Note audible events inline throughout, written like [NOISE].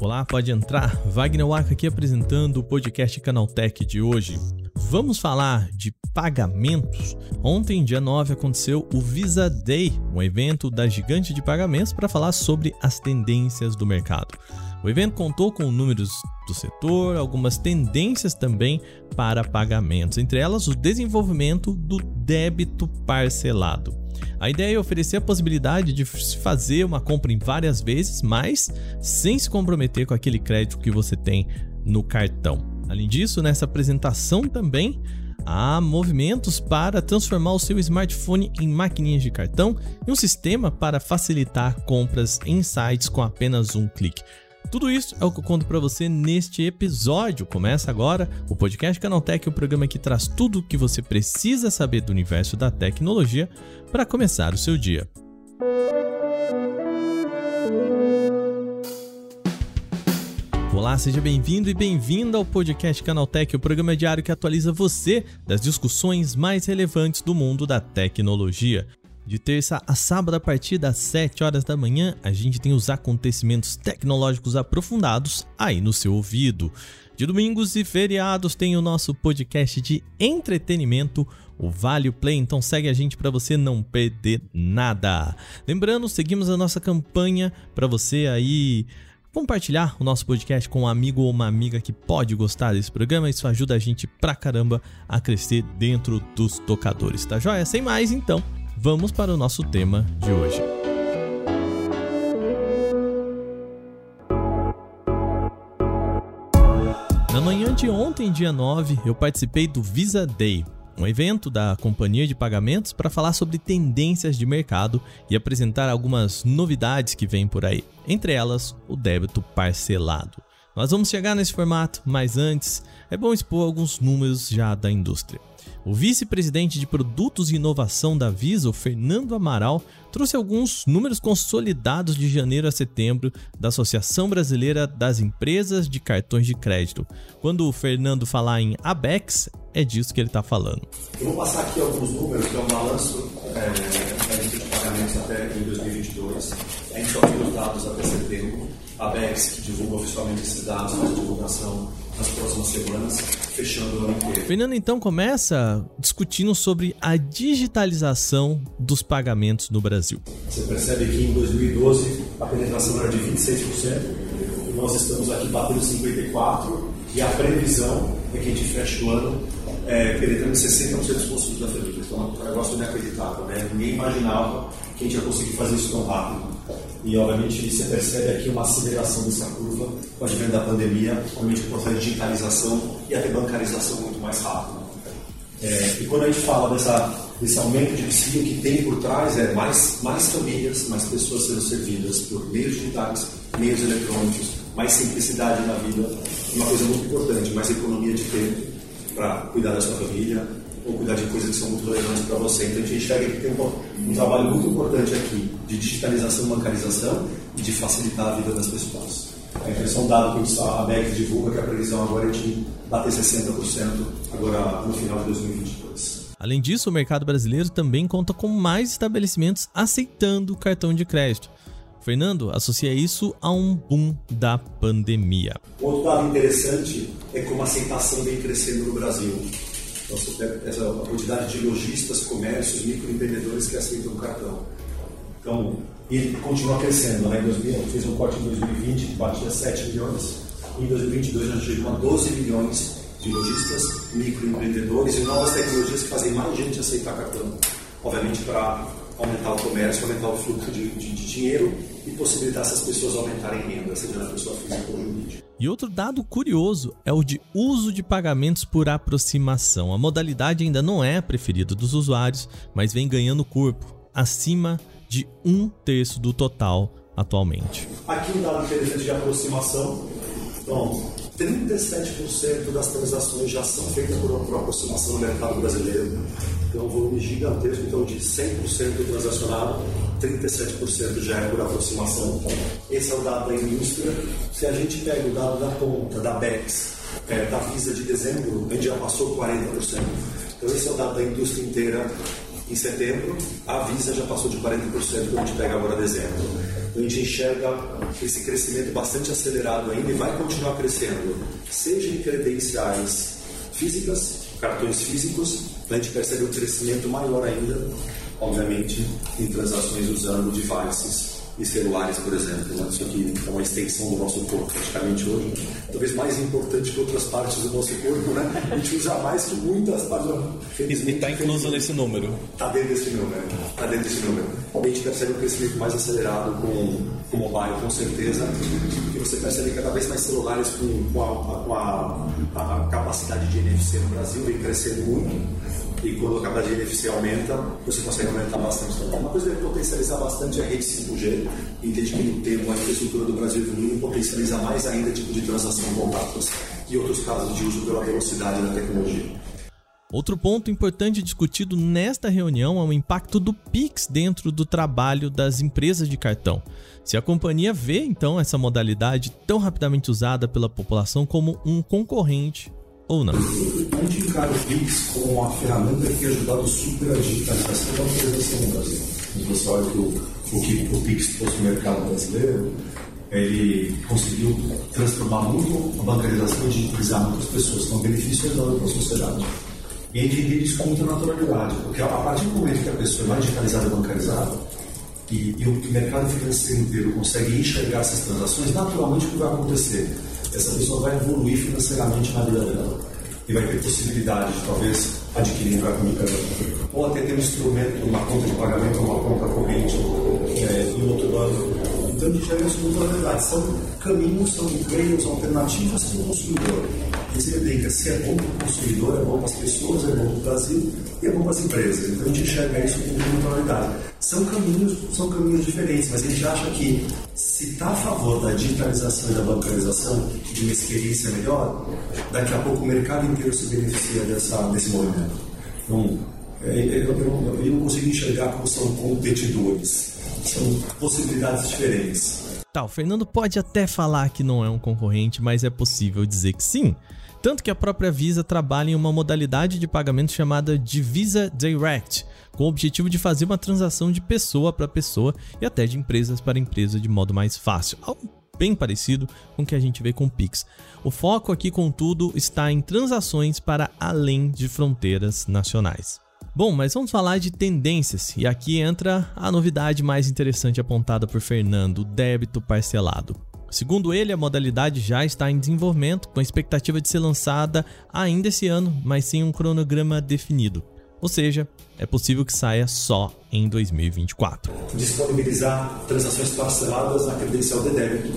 Olá, pode entrar. Wagner Waka aqui apresentando o podcast Canaltech de hoje. Vamos falar de pagamentos. Ontem, dia 9, aconteceu o Visa Day, um evento da gigante de pagamentos para falar sobre as tendências do mercado. O evento contou com números do setor, algumas tendências também para pagamentos, entre elas o desenvolvimento do débito parcelado. A ideia é oferecer a possibilidade de fazer uma compra em várias vezes, mas sem se comprometer com aquele crédito que você tem no cartão. Além disso, nessa apresentação também há movimentos para transformar o seu smartphone em maquininhas de cartão e um sistema para facilitar compras em sites com apenas um clique. Tudo isso é o que eu conto para você neste episódio. Começa agora o podcast Canaltech, o programa que traz tudo o que você precisa saber do universo da tecnologia para começar o seu dia. Olá, seja bem-vindo e bem-vinda ao podcast Canaltech, o programa diário que atualiza você das discussões mais relevantes do mundo da tecnologia. De terça a sábado, a partir das 7 horas da manhã, a gente tem os acontecimentos tecnológicos aprofundados aí no seu ouvido. De domingos e feriados tem o nosso podcast de entretenimento, o Vale Play, então segue a gente para você não perder nada. Lembrando, seguimos a nossa campanha para você aí compartilhar o nosso podcast com um amigo ou uma amiga que pode gostar desse programa. Isso ajuda a gente pra caramba a crescer dentro dos tocadores, tá joia? Sem mais, então, vamos para o nosso tema de hoje. Na manhã de ontem, dia 9, eu participei do Visa Day, um evento da companhia de pagamentos para falar sobre tendências de mercado e apresentar algumas novidades que vêm por aí, entre elas o débito parcelado. Nós vamos chegar nesse formato, mas antes é bom expor alguns números já da indústria. O vice-presidente de Produtos e Inovação da Visa, Fernando Amaral, trouxe alguns números consolidados de janeiro a setembro da Associação Brasileira das Empresas de Cartões de Crédito. Quando o Fernando falar em ABEX, é disso que ele está falando. Eu vou passar aqui alguns números, que é um balanço é, lista de pagamentos até em 2022. A gente só tem os dados até setembro. A ABEX, que divulga oficialmente esses dados, faz divulgação nas próximas semanas, fechando o ano inteiro. Fernando então começa discutindo sobre a digitalização dos pagamentos no Brasil. Você percebe que em 2012 a penetração era de 26%, nós estamos aqui batendo 54% e a previsão é que a gente feche o ano é, penetrando 60% dos consumos da família. Então é um negócio inacreditável, né? Ninguém imaginava que a gente ia conseguir fazer isso tão rápido. E, obviamente, você percebe aqui uma aceleração dessa curva com a advento da pandemia, obviamente, conta da digitalização e até bancarização muito mais rápido. É, e quando a gente fala dessa, desse aumento de psique, o que tem por trás é mais, mais famílias, mais pessoas sendo servidas por meios digitais, meios eletrônicos, mais simplicidade na vida, uma coisa muito importante, mais economia de tempo para cuidar da sua família, ou cuidar de coisas que são muito relevantes para você. Então a gente enxerga que tem um, um, trabalho muito importante aqui de digitalização bancarização e de facilitar a vida das pessoas. A impressão dado que a BEC divulga que a previsão agora é de bater 60% agora no final de 2022. Além disso, o mercado brasileiro também conta com mais estabelecimentos aceitando o cartão de crédito. Fernando associa isso a um boom da pandemia. Outro dado interessante é como a aceitação vem crescendo no Brasil. Então, você pega essa quantidade de lojistas, comércios, microempreendedores que aceitam o cartão. Então, ele continua crescendo. Né? Em 2000, fez um corte em 2020 que batia 7 milhões. Em 2022, já chegou a 12 milhões de lojistas, microempreendedores e novas tecnologias que fazem mais gente aceitar cartão. Obviamente, para aumentar o comércio, aumentar o fluxo de, de, de dinheiro e possibilitar essas pessoas aumentarem renda, seja na pessoa física ou jurídica. E outro dado curioso é o de uso de pagamentos por aproximação. A modalidade ainda não é a preferida dos usuários, mas vem ganhando corpo, acima de um terço do total atualmente. Aqui um dado interessante de aproximação. Então, 37% das transações já são feitas por, aproximação no mercado brasileiro. Então, um volume gigantesco, então de 100% transacionado, 37% já é por aproximação. Esse é o dado da indústria. Se a gente pega o dado da ponta, da BEX, é, da Visa de dezembro, a gente já passou 40%. Então, esse é o dado da indústria inteira em setembro, a Visa já passou de 40% quando a gente pega agora dezembro. Então a gente enxerga esse crescimento bastante acelerado ainda e vai continuar crescendo, seja em credenciais físicas, cartões físicos, a gente percebe um crescimento maior ainda, obviamente, em transações usando devices e celulares, por exemplo. Né? Isso aqui é uma extensão do nosso corpo, praticamente hoje. Talvez mais importante que outras partes do nosso corpo, né? A gente usa mais que muitas partes. E está incluso nesse número? Está dentro desse número. Está dentro desse número. A gente percebe um crescimento mais acelerado com, com o mobile, com certeza. E você percebe cada vez mais celulares com, com, a, com a, a capacidade de NFC no Brasil vem crescendo muito e quando a capacidade de NFC aumenta, você consegue aumentar bastante. Então, uma coisa que potencializar bastante é a rede 5G, e desde que no tempo a infraestrutura do Brasil evoluiu, potencializa mais ainda tipo de transação contatos e outros casos de uso pela velocidade da tecnologia. Outro ponto importante discutido nesta reunião é o impacto do Pix dentro do trabalho das empresas de cartão. Se a companhia vê então essa modalidade tão rapidamente usada pela população como um concorrente ou não? Encara o Pix como uma ferramenta que tem ajudado super a digitalização da organização no Brasil. Você olha que o, o que o Pix trouxe no mercado brasileiro, ele conseguiu transformar muito a bancarização e digitalizar muitas pessoas, então benefício enorme para a sociedade. E entender isso com muita naturalidade, porque a partir do momento que a pessoa é mais digitalizada e bancarizada, e, e o mercado financeiro inteiro consegue enxergar essas transações, naturalmente o que vai acontecer? Essa pessoa vai evoluir financeiramente na vida dela e vai ter possibilidade de talvez adquirir um cartão ou até ter um instrumento, uma conta de pagamento, uma conta corrente é, em outro banco. Então a gente já vê isso muito na verdade. São caminhos, são meios alternativos para o consumidor. Se ele se é bom para o consumidor, é bom para as pessoas, é bom para o Brasil e é bom para as empresas. Então a gente enxerga isso com muita naturalidade. São caminhos, são caminhos diferentes, mas a gente acha que se está a favor da digitalização e da bancarização, de uma experiência melhor, daqui a pouco o mercado inteiro se beneficia dessa, desse movimento. Então, é, é, eu, eu não consigo enxergar como são competidores, são possibilidades diferentes. Tá, o Fernando pode até falar que não é um concorrente, mas é possível dizer que sim. Tanto que a própria Visa trabalha em uma modalidade de pagamento chamada de Visa Direct, com o objetivo de fazer uma transação de pessoa para pessoa e até de empresas para empresa de modo mais fácil. Algo bem parecido com o que a gente vê com o Pix. O foco aqui, contudo, está em transações para além de fronteiras nacionais. Bom, mas vamos falar de tendências, e aqui entra a novidade mais interessante apontada por Fernando, o débito parcelado. Segundo ele, a modalidade já está em desenvolvimento, com a expectativa de ser lançada ainda esse ano, mas sem um cronograma definido. Ou seja, é possível que saia só em 2024. Disponibilizar transações parceladas na credencial de débito.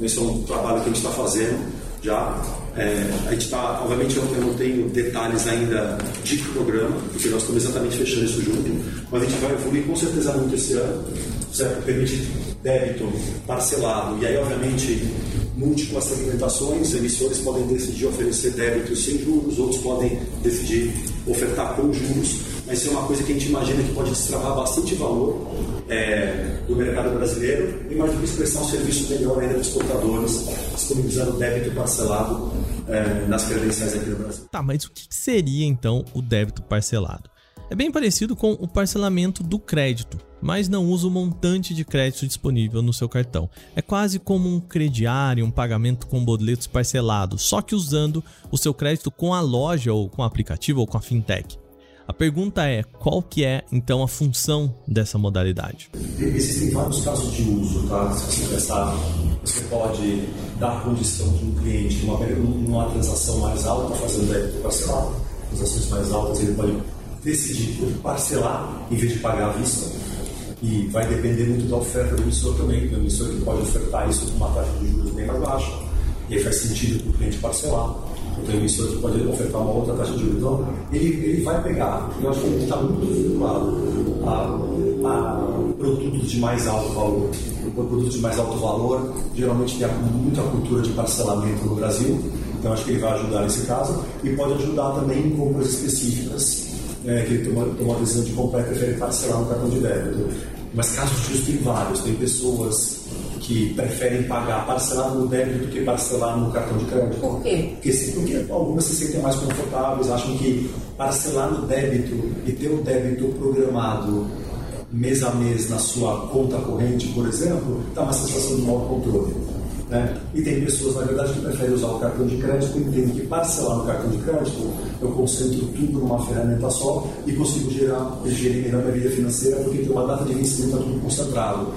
Esse é um trabalho que a gente está fazendo já. É, a gente está, obviamente, eu não tenho detalhes ainda de programa, porque nós estamos exatamente fechando isso junto, mas a gente vai evoluir com certeza muito esse ano, certo? Permite débito parcelado, e aí, obviamente, múltiplas segmentações, emissores podem decidir oferecer débito sem juros, outros podem decidir ofertar com juros, mas isso é uma coisa que a gente imagina que pode destravar bastante valor é, do mercado brasileiro e mais do que expressar um serviço melhor ainda dos exportadores, disponibilizando débito parcelado é, nas credenciais aqui no Brasil. Tá, mas o que seria então o débito parcelado? É bem parecido com o parcelamento do crédito, mas não usa o montante de crédito disponível no seu cartão. É quase como um crediário, um pagamento com boletos parcelados, só que usando o seu crédito com a loja ou com o aplicativo ou com a fintech. A pergunta é, qual que é então a função dessa modalidade? Existem vários casos de uso, tá? Se você pensar, você pode dar condição de um cliente numa, numa transação mais alta, fazendo débito parcelado, transações mais altas, ele pode decidir por parcelar em vez de pagar à vista. E vai depender muito da oferta do emissor também, o emissor que pode ofertar isso com uma taxa de juros bem mais baixa. E aí faz sentido para o cliente parcelar. Então o emissor que pode ofertar uma outra taxa de juros. Então ele, ele vai pegar, eu acho que ele está muito vinculado a, a produtos de mais alto valor. Produtos de mais alto valor geralmente tem muita cultura de parcelamento no Brasil, então acho que ele vai ajudar nesse caso e pode ajudar também em compras específicas é, que ele toma, toma a decisão de comprar e prefere parcelar no cartão de débito. Mas casos de uso tem vários. Tem pessoas que preferem pagar parcelado no débito do que parcelar no cartão de crédito. Por quê? Porque, porque algumas se sentem mais confortáveis, acham que parcelar no débito e ter o débito programado mês a mês na sua conta corrente, por exemplo, dá uma sensação de maior controle. Né? E tem pessoas, na verdade, que preferem usar o cartão de crédito entendem que parcelar no cartão de crédito eu concentro tudo numa ferramenta só e consigo gerar, gerir melhor minha vida financeira porque tem uma data de vencimento tudo concentrado.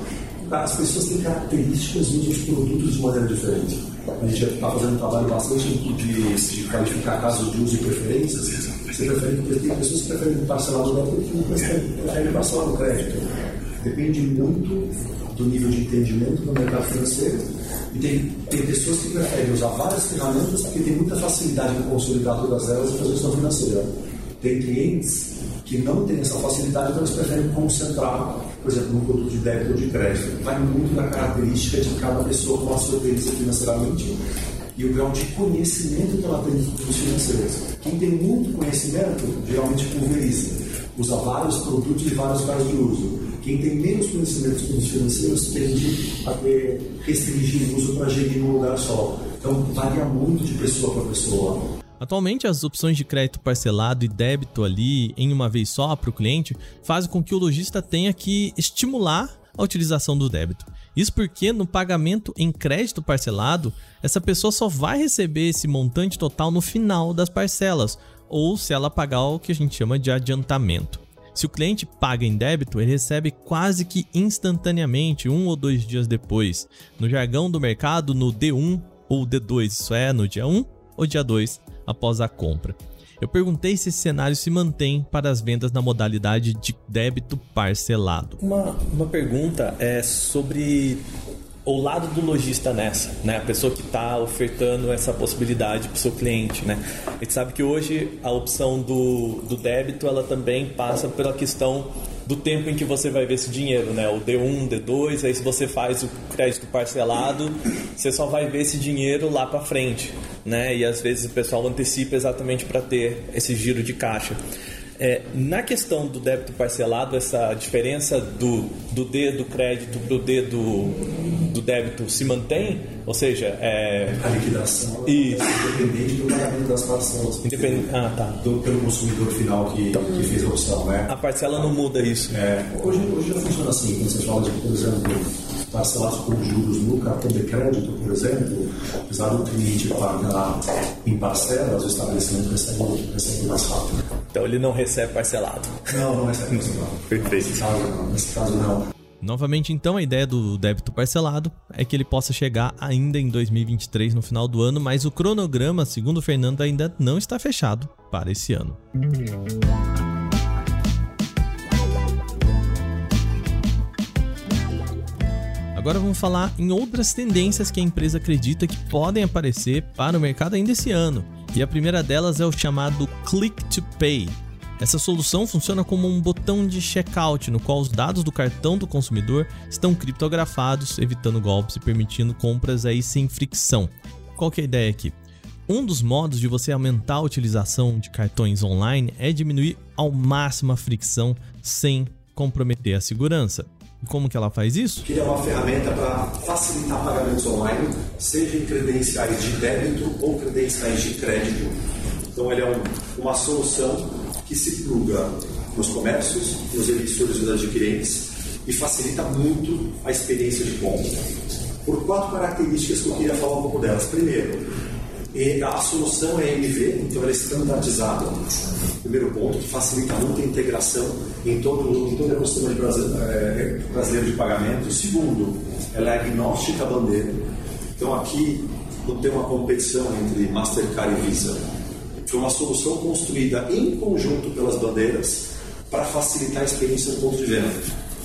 As pessoas têm características e usam os produtos de maneira diferente. A gente está fazendo um trabalho bastante de, de qualificar casos de uso e preferências. Você prefere, tem pessoas que preferem parcelar no débito e preferem, preferem parcelar no crédito. Depende muito do nível de entendimento do mercado financeiro e tem, tem pessoas que preferem usar várias ferramentas porque tem muita facilidade em consolidar todas elas e fazer gestão financeira. Tem clientes que não têm essa facilidade, então eles preferem concentrar, por exemplo, no produto de débito ou de crédito. Vai muito da característica de cada pessoa com a sua experiência financeiramente e o grau de conhecimento que ela tem dos financeiros. Quem tem muito conhecimento, geralmente pulveriza, usa vários produtos e vários casos de uso. Quem tem menos conhecimento dos produtos financeiros tende a ter, restringir o uso para gerir num lugar só. Então, varia muito de pessoa para pessoa. Atualmente, as opções de crédito parcelado e débito ali em uma vez só para o cliente fazem com que o lojista tenha que estimular a utilização do débito. Isso porque no pagamento em crédito parcelado, essa pessoa só vai receber esse montante total no final das parcelas, ou se ela pagar o que a gente chama de adiantamento. Se o cliente paga em débito, ele recebe quase que instantaneamente, um ou dois dias depois. No jargão do mercado, no D1 ou D2, isso é, no dia 1 ou dia 2 após a compra. Eu perguntei se esse cenário se mantém para as vendas na modalidade de débito parcelado. Uma, uma pergunta é sobre o lado do lojista nessa, né? A pessoa que está ofertando essa possibilidade para o seu cliente, né? A gente sabe que hoje a opção do, do débito ela também passa pela questão do tempo em que você vai ver esse dinheiro, né? O D1, D2, aí se você faz o crédito parcelado, você só vai ver esse dinheiro lá para frente, né? E às vezes o pessoal antecipa exatamente para ter esse giro de caixa. É, na questão do débito parcelado, essa diferença do, do D do crédito para o D do, do débito se mantém? Ou seja, é... a liquidação é independente do pagamento das parcelas. Independente... Ah, tá. Do, pelo consumidor final que, então, que fez a opção, né? A parcela não muda isso. É, hoje, hoje já funciona assim, quando você fala de, por exemplo, parcelados com juros no cartão de crédito, por exemplo, apesar do cliente pagar em parcelas, o estabelecimento recebe, recebe mais rápido. Então ele não recebe parcelado. Não, não recebe parcelado. [LAUGHS] Perfeito. Nesse caso não. Nesse caso não. Novamente, então, a ideia do débito parcelado é que ele possa chegar ainda em 2023, no final do ano, mas o cronograma, segundo o Fernando, ainda não está fechado para esse ano. Agora vamos falar em outras tendências que a empresa acredita que podem aparecer para o mercado ainda esse ano. E a primeira delas é o chamado Click to Pay, essa solução funciona como um botão de checkout no qual os dados do cartão do consumidor estão criptografados, evitando golpes e permitindo compras aí sem fricção. Qual que é a ideia aqui? Um dos modos de você aumentar a utilização de cartões online é diminuir ao máximo a fricção sem comprometer a segurança. E como que ela faz isso? Que é uma ferramenta para facilitar pagamentos online, seja em credenciais de débito ou credenciais de crédito. Então ele é um, uma solução que se pluga nos comércios, nos emissores e nos adquirentes e facilita muito a experiência de compra. Por quatro características que eu queria falar um pouco delas. Primeiro, a solução é MV, então ela é estandardizada. Primeiro ponto, que facilita muito a integração em todo, em todo o ecossistema é, brasileiro de pagamento. Segundo, ela é agnóstica à bandeira. Então aqui não tem uma competição entre Mastercard e Visa foi uma solução construída em conjunto pelas bandeiras para facilitar a experiência do ponto de venda.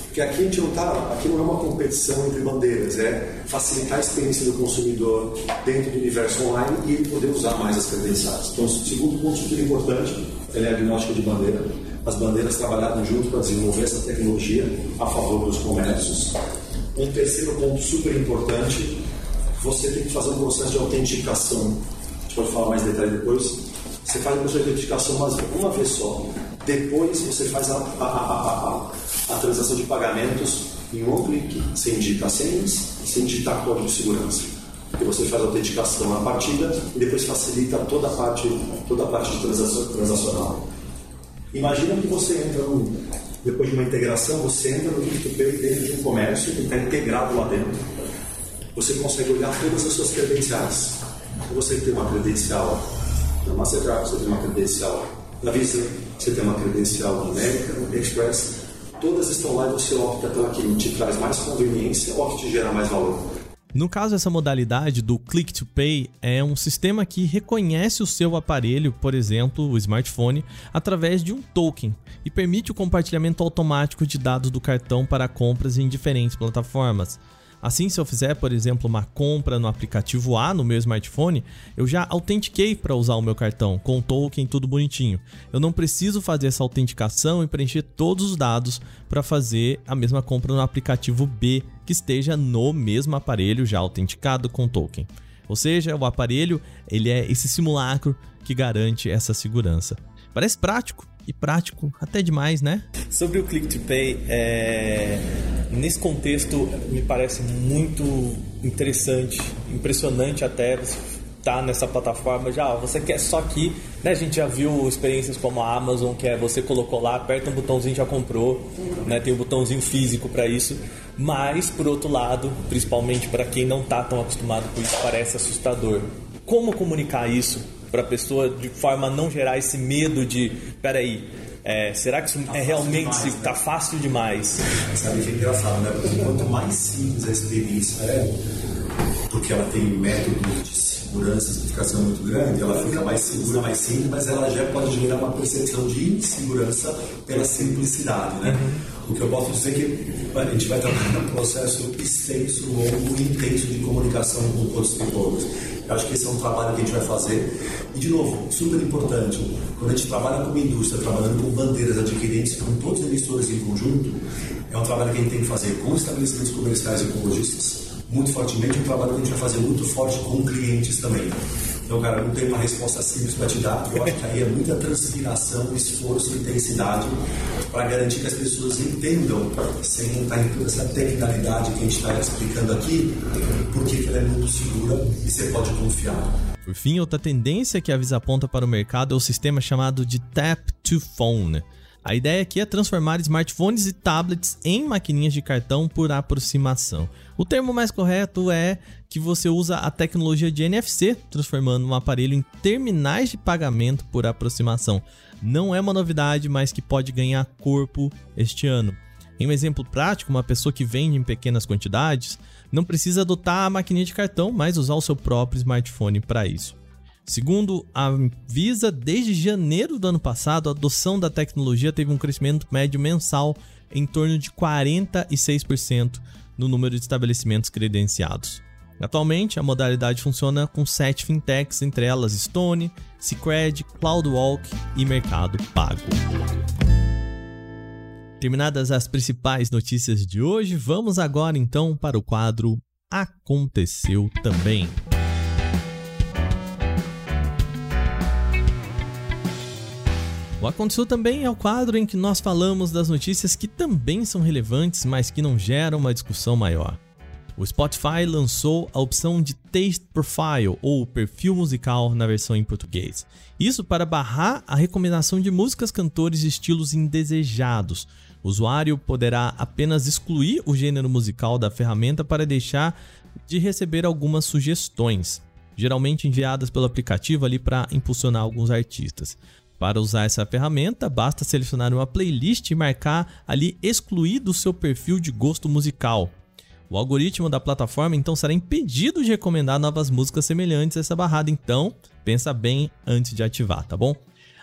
Porque aqui a gente não tá, aqui não é uma competição entre bandeiras, é facilitar a experiência do consumidor dentro do universo online e ele poder usar mais as credenciais. Então, segundo ponto super importante, é a agnóstica de bandeira. As bandeiras trabalharam junto para desenvolver essa tecnologia a favor dos comércios. Um terceiro ponto super importante, você tem que fazer um processo de autenticação. A gente pode falar mais detalhe depois você faz a sua identificação uma, uma vez só. Depois você faz a, a, a, a transação de pagamentos em um clique, sem digitar senhas, sem digitar código de segurança. E você faz a autenticação na partida e depois facilita toda a parte, toda a parte transacional. Imagina que você entra no, depois de uma integração, você entra no Gift2Pay dentro de um comércio que está integrado lá dentro. Você consegue olhar todas as suas credenciais. Você tem uma credencial na Mastercard, você tem uma credencial na Visa, você tem uma credencial na América, no Express. Todas estão lá e você opta pela que te traz mais conveniência ou que te gera mais valor. No caso, essa modalidade do Click to Pay é um sistema que reconhece o seu aparelho, por exemplo, o smartphone, através de um token e permite o compartilhamento automático de dados do cartão para compras em diferentes plataformas. Assim, se eu fizer, por exemplo, uma compra no aplicativo A no meu smartphone, eu já autentiquei para usar o meu cartão com o token tudo bonitinho. Eu não preciso fazer essa autenticação e preencher todos os dados para fazer a mesma compra no aplicativo B que esteja no mesmo aparelho já autenticado com o token. Ou seja, o aparelho ele é esse simulacro que garante essa segurança. Parece prático, e prático até demais, né? Sobre o Click to Pay, é... nesse contexto me parece muito interessante, impressionante até estar tá nessa plataforma já, ó, você quer só aqui, né? A gente já viu experiências como a Amazon, que é você colocou lá, aperta um botãozinho já comprou, né? Tem um botãozinho físico para isso. Mas por outro lado, principalmente para quem não está tão acostumado com isso, parece assustador. Como comunicar isso para a pessoa de forma a não gerar esse medo de, peraí, é, será que isso tá é realmente está né? fácil demais? Sabe que é engraçado, né? Porque quanto mais simples a experiência é, porque ela tem métodos de segurança, especificação muito grande, ela fica mais segura, mais simples, mas ela já pode gerar uma percepção de insegurança pela simplicidade, né? Uhum. O que eu posso dizer é que a gente vai trabalhar num processo extenso, longo e intenso de comunicação com todos os stakeholders. Eu acho que esse é um trabalho que a gente vai fazer. E, de novo, super importante, quando a gente trabalha como indústria, trabalhando com bandeiras adquirentes, com todos os emissores em conjunto, é um trabalho que a gente tem que fazer com estabelecimentos comerciais e com lojistas, muito fortemente, um trabalho que a gente vai fazer muito forte com clientes também. Então, cara, não tem uma resposta simples para te dar. Eu acho que aí é muita transpiração, esforço, intensidade para garantir que as pessoas entendam, sem entrar em toda essa tecnicalidade que a gente está explicando aqui, porque ela é muito segura e você pode confiar. Por fim, outra tendência que a Visa aponta para o mercado é o sistema chamado de Tap to Phone. A ideia aqui é transformar smartphones e tablets em maquininhas de cartão por aproximação. O termo mais correto é que você usa a tecnologia de NFC, transformando um aparelho em terminais de pagamento por aproximação. Não é uma novidade, mas que pode ganhar corpo este ano. Em um exemplo prático, uma pessoa que vende em pequenas quantidades não precisa adotar a maquininha de cartão, mas usar o seu próprio smartphone para isso. Segundo a Visa, desde janeiro do ano passado, a adoção da tecnologia teve um crescimento médio mensal em torno de 46% no número de estabelecimentos credenciados. Atualmente, a modalidade funciona com sete fintechs, entre elas Stone, Cicred, CloudWalk e Mercado Pago. Terminadas as principais notícias de hoje, vamos agora então para o quadro Aconteceu Também. O Aconteceu também é o quadro em que nós falamos das notícias que também são relevantes, mas que não geram uma discussão maior. O Spotify lançou a opção de Taste Profile, ou perfil musical na versão em português. Isso para barrar a recomendação de músicas, cantores e estilos indesejados. O usuário poderá apenas excluir o gênero musical da ferramenta para deixar de receber algumas sugestões, geralmente enviadas pelo aplicativo ali para impulsionar alguns artistas. Para usar essa ferramenta, basta selecionar uma playlist e marcar ali excluir do seu perfil de gosto musical. O algoritmo da plataforma então será impedido de recomendar novas músicas semelhantes a essa barrada, então pensa bem antes de ativar, tá bom?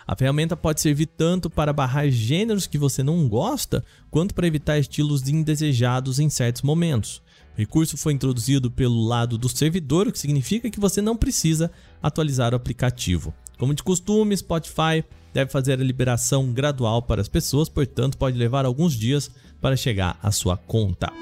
A ferramenta pode servir tanto para barrar gêneros que você não gosta, quanto para evitar estilos indesejados em certos momentos. O recurso foi introduzido pelo lado do servidor, o que significa que você não precisa atualizar o aplicativo. Como de costume, Spotify deve fazer a liberação gradual para as pessoas, portanto, pode levar alguns dias para chegar à sua conta.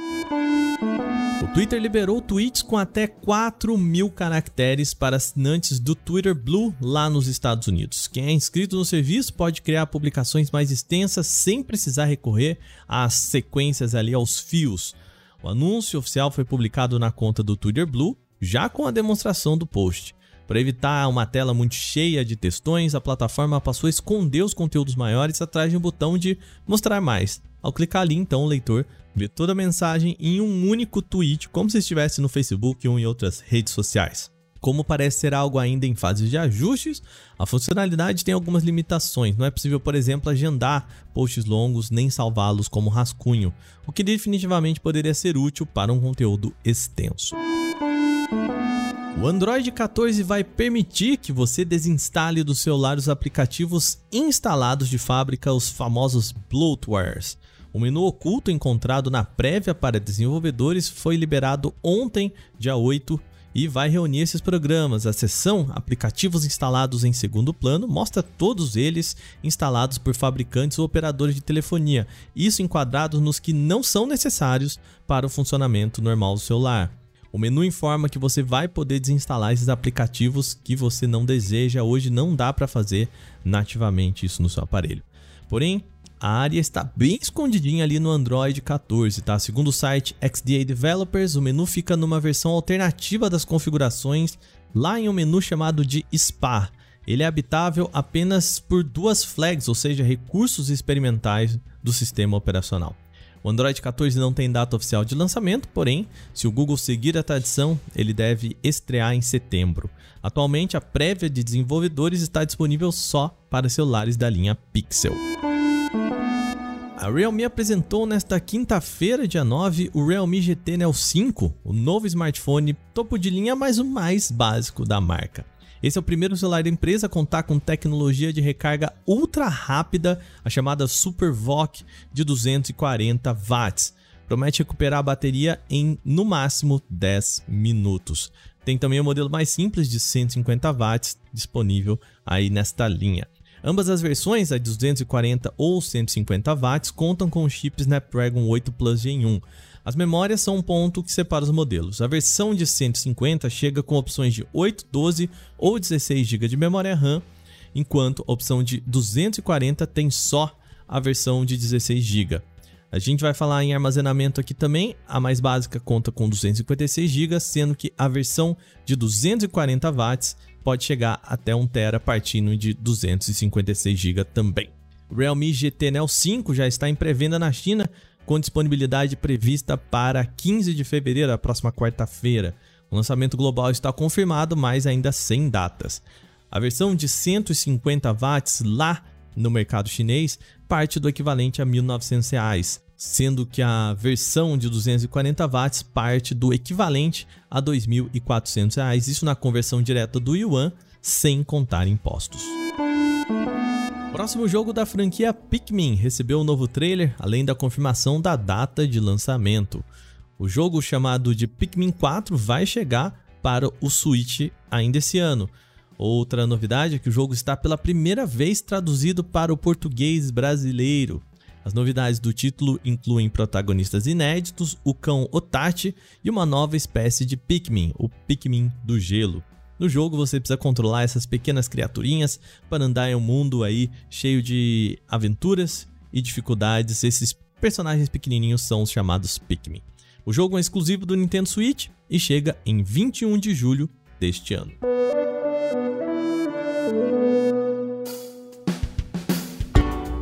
O Twitter liberou tweets com até 4 mil caracteres para assinantes do Twitter Blue lá nos Estados Unidos. Quem é inscrito no serviço pode criar publicações mais extensas sem precisar recorrer às sequências ali aos fios. O anúncio oficial foi publicado na conta do Twitter Blue, já com a demonstração do post. Para evitar uma tela muito cheia de textões, a plataforma passou a esconder os conteúdos maiores atrás de um botão de mostrar mais. Ao clicar ali, então, o leitor vê toda a mensagem em um único tweet, como se estivesse no Facebook ou em outras redes sociais. Como parece ser algo ainda em fase de ajustes, a funcionalidade tem algumas limitações. Não é possível, por exemplo, agendar posts longos nem salvá-los como rascunho, o que definitivamente poderia ser útil para um conteúdo extenso. O Android 14 vai permitir que você desinstale do celular os aplicativos instalados de fábrica, os famosos bloatwares. O menu oculto encontrado na prévia para desenvolvedores foi liberado ontem, dia 8, e vai reunir esses programas. A seção Aplicativos instalados em segundo plano mostra todos eles instalados por fabricantes ou operadores de telefonia, isso enquadrados nos que não são necessários para o funcionamento normal do celular. O menu informa que você vai poder desinstalar esses aplicativos que você não deseja. Hoje não dá para fazer nativamente isso no seu aparelho. Porém, a área está bem escondidinha ali no Android 14, tá? Segundo o site XDA Developers, o menu fica numa versão alternativa das configurações, lá em um menu chamado de SPA. Ele é habitável apenas por duas flags, ou seja, recursos experimentais do sistema operacional. O Android 14 não tem data oficial de lançamento, porém, se o Google seguir a tradição, ele deve estrear em setembro. Atualmente, a prévia de desenvolvedores está disponível só para celulares da linha Pixel. A Realme apresentou nesta quinta-feira, dia 9, o Realme GT Neo 5, o novo smartphone topo de linha, mas o mais básico da marca. Esse é o primeiro celular da empresa a contar com tecnologia de recarga ultra rápida, a chamada Super VOOC de 240 watts. Promete recuperar a bateria em no máximo 10 minutos. Tem também o modelo mais simples de 150 watts disponível aí nesta linha. Ambas as versões, a de 240 ou 150 watts, contam com chip Snapdragon 8 Plus Gen 1. As memórias são um ponto que separa os modelos. A versão de 150 chega com opções de 8, 12 ou 16 GB de memória RAM, enquanto a opção de 240 tem só a versão de 16 GB. A gente vai falar em armazenamento aqui também. A mais básica conta com 256 GB, sendo que a versão de 240 watts pode chegar até 1 TB partindo de 256 GB também. O Realme GT Neo 5 já está em pré-venda na China, com disponibilidade prevista para 15 de fevereiro, a próxima quarta-feira. O lançamento global está confirmado, mas ainda sem datas. A versão de 150 watts lá no mercado chinês parte do equivalente a R$ 1.900, sendo que a versão de 240 watts parte do equivalente a R$ 2.400, isso na conversão direta do yuan, sem contar impostos. Próximo jogo da franquia Pikmin recebeu um novo trailer, além da confirmação da data de lançamento. O jogo chamado de Pikmin 4 vai chegar para o Switch ainda esse ano. Outra novidade é que o jogo está pela primeira vez traduzido para o português brasileiro. As novidades do título incluem protagonistas inéditos, o cão Otachi e uma nova espécie de Pikmin, o Pikmin do gelo. No jogo você precisa controlar essas pequenas criaturinhas para andar em um mundo aí cheio de aventuras e dificuldades. Esses personagens pequenininhos são os chamados Pikmin. O jogo é exclusivo do Nintendo Switch e chega em 21 de julho deste ano.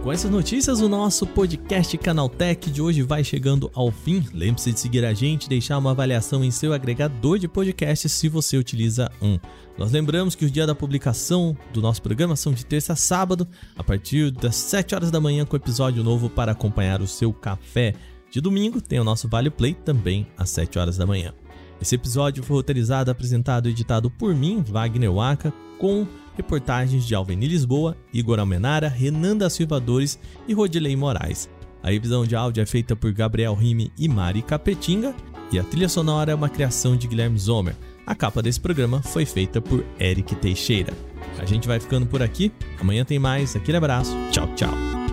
Com essas notícias, o nosso podcast Canaltech de hoje vai chegando ao fim. Lembre-se de seguir a gente deixar uma avaliação em seu agregador de podcasts se você utiliza um. Nós lembramos que os dias da publicação do nosso programa são de terça a sábado, a partir das 7 horas da manhã, com episódio novo para acompanhar o seu café. De domingo tem o nosso Vale Play também às 7 horas da manhã. Esse episódio foi roteirizado, apresentado e editado por mim, Wagner Waka, com reportagens de Alveni Lisboa, Igor Almenara, Renan da Silva Dores e Rodilei Moraes. A revisão de áudio é feita por Gabriel Rime e Mari Capetinga e a trilha sonora é uma criação de Guilherme Zomer. A capa desse programa foi feita por Eric Teixeira. A gente vai ficando por aqui. Amanhã tem mais. Aquele abraço. Tchau, tchau.